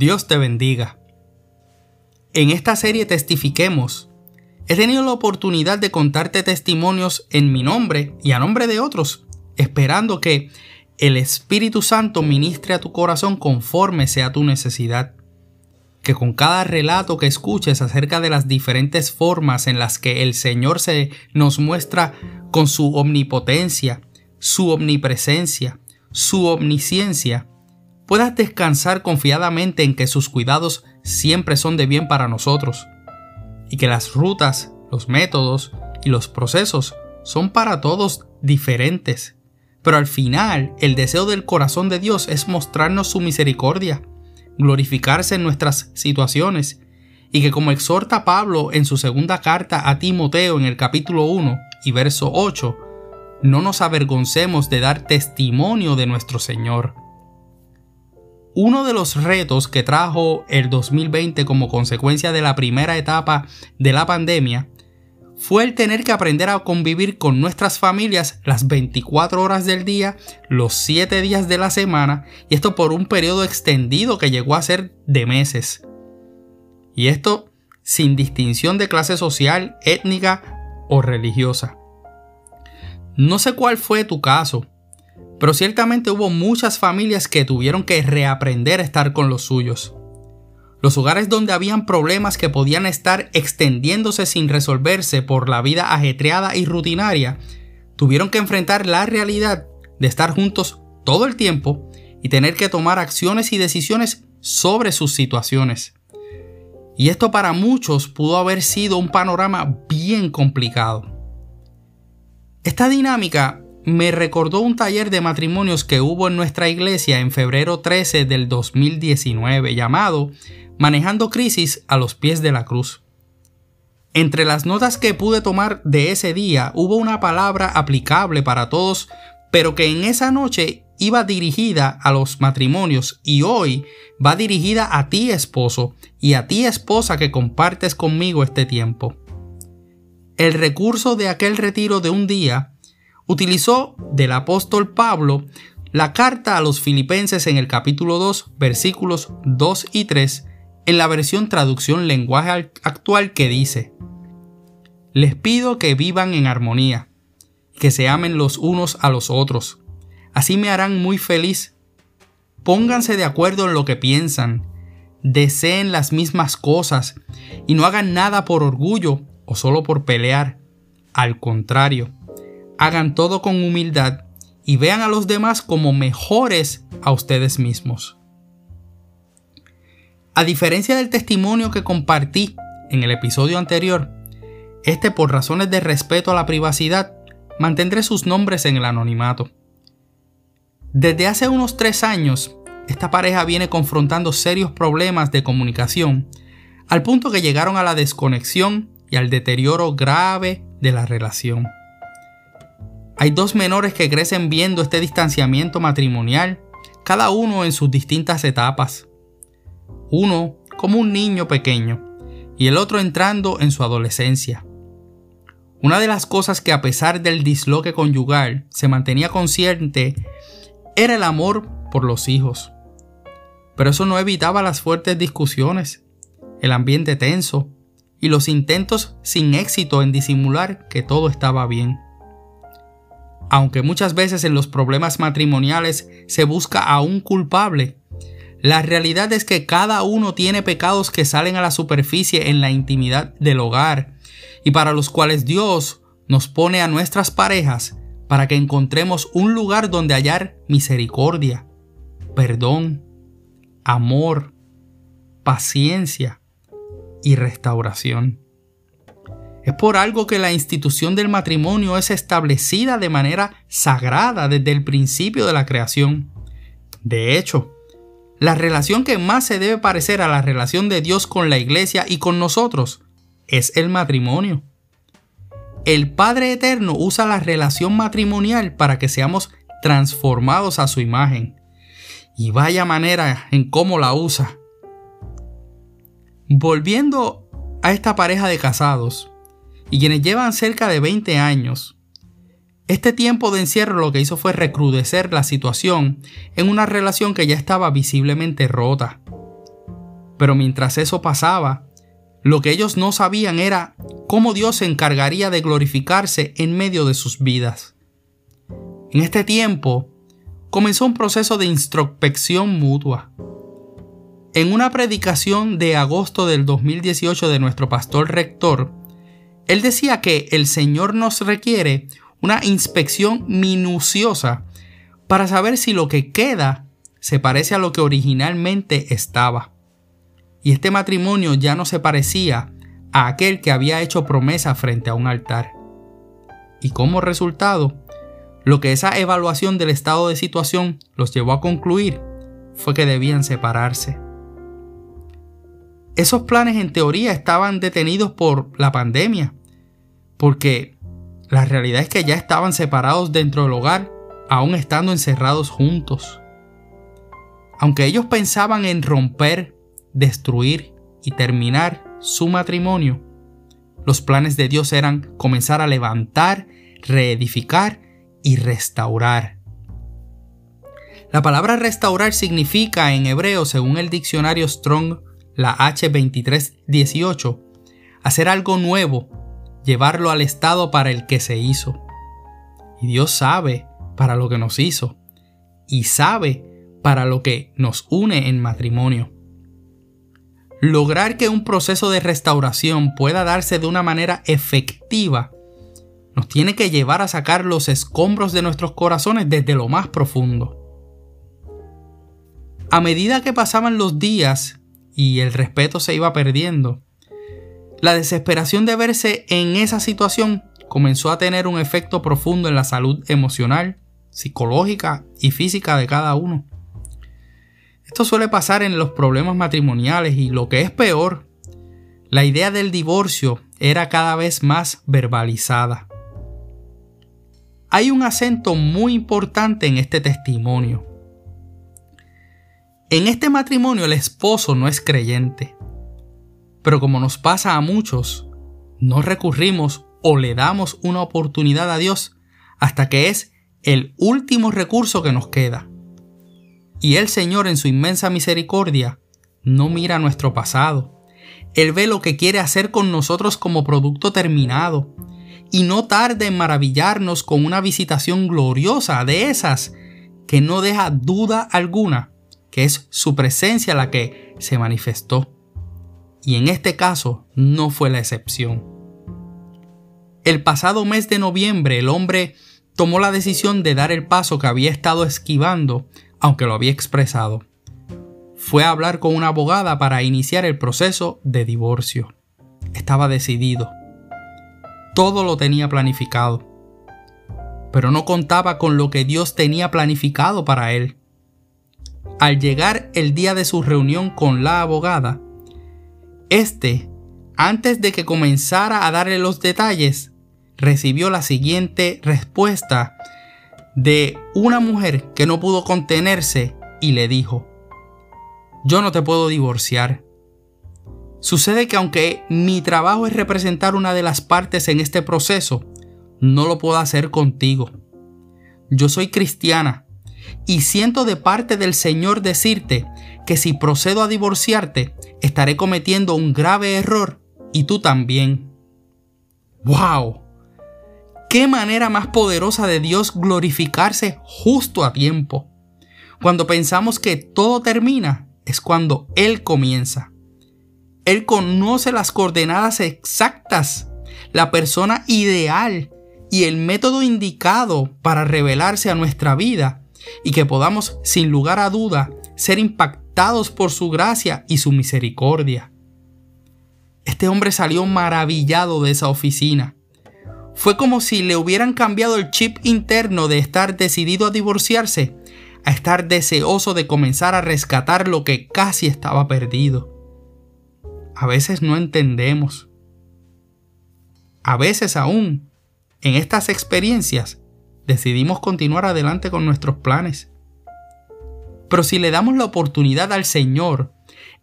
Dios te bendiga. En esta serie Testifiquemos, he tenido la oportunidad de contarte testimonios en mi nombre y a nombre de otros, esperando que el Espíritu Santo ministre a tu corazón conforme sea tu necesidad. Que con cada relato que escuches acerca de las diferentes formas en las que el Señor se nos muestra con su omnipotencia, su omnipresencia, su omnisciencia, puedas descansar confiadamente en que sus cuidados siempre son de bien para nosotros, y que las rutas, los métodos y los procesos son para todos diferentes. Pero al final, el deseo del corazón de Dios es mostrarnos su misericordia, glorificarse en nuestras situaciones, y que como exhorta Pablo en su segunda carta a Timoteo en el capítulo 1 y verso 8, no nos avergoncemos de dar testimonio de nuestro Señor. Uno de los retos que trajo el 2020 como consecuencia de la primera etapa de la pandemia fue el tener que aprender a convivir con nuestras familias las 24 horas del día, los 7 días de la semana, y esto por un periodo extendido que llegó a ser de meses. Y esto sin distinción de clase social, étnica o religiosa. No sé cuál fue tu caso, pero ciertamente hubo muchas familias que tuvieron que reaprender a estar con los suyos. Los hogares donde habían problemas que podían estar extendiéndose sin resolverse por la vida ajetreada y rutinaria, tuvieron que enfrentar la realidad de estar juntos todo el tiempo y tener que tomar acciones y decisiones sobre sus situaciones. Y esto para muchos pudo haber sido un panorama bien complicado. Esta dinámica me recordó un taller de matrimonios que hubo en nuestra iglesia en febrero 13 del 2019 llamado Manejando Crisis a los pies de la cruz. Entre las notas que pude tomar de ese día hubo una palabra aplicable para todos, pero que en esa noche iba dirigida a los matrimonios y hoy va dirigida a ti esposo y a ti esposa que compartes conmigo este tiempo. El recurso de aquel retiro de un día utilizó del apóstol Pablo la carta a los filipenses en el capítulo 2 versículos 2 y 3 en la versión traducción lenguaje actual que dice, Les pido que vivan en armonía, que se amen los unos a los otros, así me harán muy feliz. Pónganse de acuerdo en lo que piensan, deseen las mismas cosas y no hagan nada por orgullo o solo por pelear. Al contrario, hagan todo con humildad y vean a los demás como mejores a ustedes mismos. A diferencia del testimonio que compartí en el episodio anterior, este por razones de respeto a la privacidad mantendré sus nombres en el anonimato. Desde hace unos tres años, esta pareja viene confrontando serios problemas de comunicación, al punto que llegaron a la desconexión y al deterioro grave de la relación. Hay dos menores que crecen viendo este distanciamiento matrimonial, cada uno en sus distintas etapas. Uno como un niño pequeño y el otro entrando en su adolescencia. Una de las cosas que a pesar del disloque conyugal se mantenía consciente era el amor por los hijos. Pero eso no evitaba las fuertes discusiones, el ambiente tenso y los intentos sin éxito en disimular que todo estaba bien. Aunque muchas veces en los problemas matrimoniales se busca a un culpable, la realidad es que cada uno tiene pecados que salen a la superficie en la intimidad del hogar y para los cuales Dios nos pone a nuestras parejas para que encontremos un lugar donde hallar misericordia, perdón, amor, paciencia y restauración. Es por algo que la institución del matrimonio es establecida de manera sagrada desde el principio de la creación. De hecho, la relación que más se debe parecer a la relación de Dios con la iglesia y con nosotros es el matrimonio. El Padre Eterno usa la relación matrimonial para que seamos transformados a su imagen. Y vaya manera en cómo la usa. Volviendo a esta pareja de casados, y quienes llevan cerca de 20 años. Este tiempo de encierro lo que hizo fue recrudecer la situación en una relación que ya estaba visiblemente rota. Pero mientras eso pasaba, lo que ellos no sabían era cómo Dios se encargaría de glorificarse en medio de sus vidas. En este tiempo, comenzó un proceso de introspección mutua. En una predicación de agosto del 2018 de nuestro pastor rector, él decía que el Señor nos requiere una inspección minuciosa para saber si lo que queda se parece a lo que originalmente estaba. Y este matrimonio ya no se parecía a aquel que había hecho promesa frente a un altar. Y como resultado, lo que esa evaluación del estado de situación los llevó a concluir fue que debían separarse. Esos planes en teoría estaban detenidos por la pandemia, porque la realidad es que ya estaban separados dentro del hogar, aún estando encerrados juntos. Aunque ellos pensaban en romper, destruir y terminar su matrimonio, los planes de Dios eran comenzar a levantar, reedificar y restaurar. La palabra restaurar significa en hebreo, según el diccionario Strong, la H2318, hacer algo nuevo, llevarlo al estado para el que se hizo. Y Dios sabe para lo que nos hizo y sabe para lo que nos une en matrimonio. Lograr que un proceso de restauración pueda darse de una manera efectiva nos tiene que llevar a sacar los escombros de nuestros corazones desde lo más profundo. A medida que pasaban los días y el respeto se iba perdiendo, la desesperación de verse en esa situación comenzó a tener un efecto profundo en la salud emocional, psicológica y física de cada uno. Esto suele pasar en los problemas matrimoniales y lo que es peor, la idea del divorcio era cada vez más verbalizada. Hay un acento muy importante en este testimonio. En este matrimonio el esposo no es creyente, pero como nos pasa a muchos, no recurrimos o le damos una oportunidad a Dios hasta que es el último recurso que nos queda. Y el Señor en su inmensa misericordia no mira nuestro pasado. Él ve lo que quiere hacer con nosotros como producto terminado y no tarde en maravillarnos con una visitación gloriosa de esas que no deja duda alguna que es su presencia la que se manifestó y en este caso no fue la excepción. El pasado mes de noviembre el hombre tomó la decisión de dar el paso que había estado esquivando, aunque lo había expresado. Fue a hablar con una abogada para iniciar el proceso de divorcio. Estaba decidido. Todo lo tenía planificado. Pero no contaba con lo que Dios tenía planificado para él. Al llegar el día de su reunión con la abogada, este, antes de que comenzara a darle los detalles, recibió la siguiente respuesta de una mujer que no pudo contenerse y le dijo, yo no te puedo divorciar. Sucede que aunque mi trabajo es representar una de las partes en este proceso, no lo puedo hacer contigo. Yo soy cristiana y siento de parte del Señor decirte que si procedo a divorciarte, estaré cometiendo un grave error y tú también. ¡Wow! ¿Qué manera más poderosa de Dios glorificarse justo a tiempo? Cuando pensamos que todo termina, es cuando Él comienza. Él conoce las coordenadas exactas, la persona ideal y el método indicado para revelarse a nuestra vida y que podamos, sin lugar a duda, ser impactados por su gracia y su misericordia. Este hombre salió maravillado de esa oficina. Fue como si le hubieran cambiado el chip interno de estar decidido a divorciarse a estar deseoso de comenzar a rescatar lo que casi estaba perdido. A veces no entendemos. A veces aún, en estas experiencias, decidimos continuar adelante con nuestros planes. Pero si le damos la oportunidad al Señor,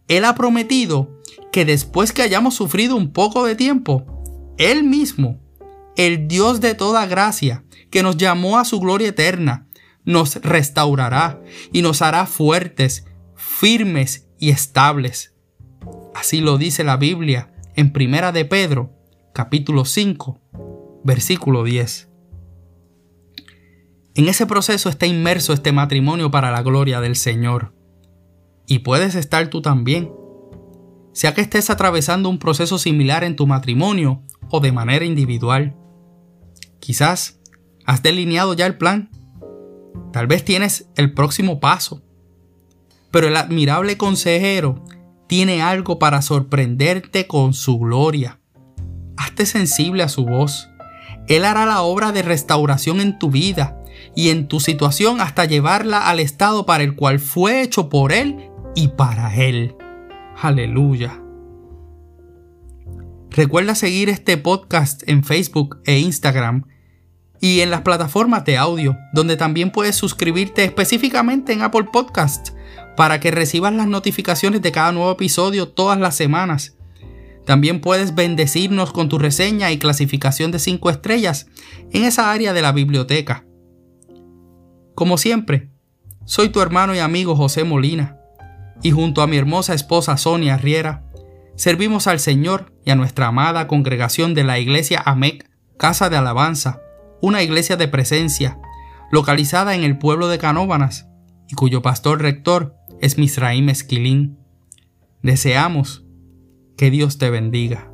Él ha prometido que después que hayamos sufrido un poco de tiempo, Él mismo, el Dios de toda gracia, que nos llamó a su gloria eterna, nos restaurará y nos hará fuertes, firmes y estables. Así lo dice la Biblia en Primera de Pedro, capítulo 5, versículo 10. En ese proceso está inmerso este matrimonio para la gloria del Señor. Y puedes estar tú también. Sea que estés atravesando un proceso similar en tu matrimonio o de manera individual. Quizás has delineado ya el plan. Tal vez tienes el próximo paso. Pero el admirable consejero tiene algo para sorprenderte con su gloria. Hazte sensible a su voz. Él hará la obra de restauración en tu vida y en tu situación hasta llevarla al estado para el cual fue hecho por Él y para Él. Aleluya. Recuerda seguir este podcast en Facebook e Instagram y en las plataformas de audio, donde también puedes suscribirte específicamente en Apple Podcast para que recibas las notificaciones de cada nuevo episodio todas las semanas. También puedes bendecirnos con tu reseña y clasificación de 5 estrellas en esa área de la biblioteca. Como siempre, soy tu hermano y amigo José Molina, y junto a mi hermosa esposa Sonia Riera, servimos al Señor y a nuestra amada congregación de la iglesia AMEC, Casa de Alabanza, una iglesia de presencia, localizada en el pueblo de Canóbanas, y cuyo pastor rector es Misraim Esquilín. Deseamos que Dios te bendiga.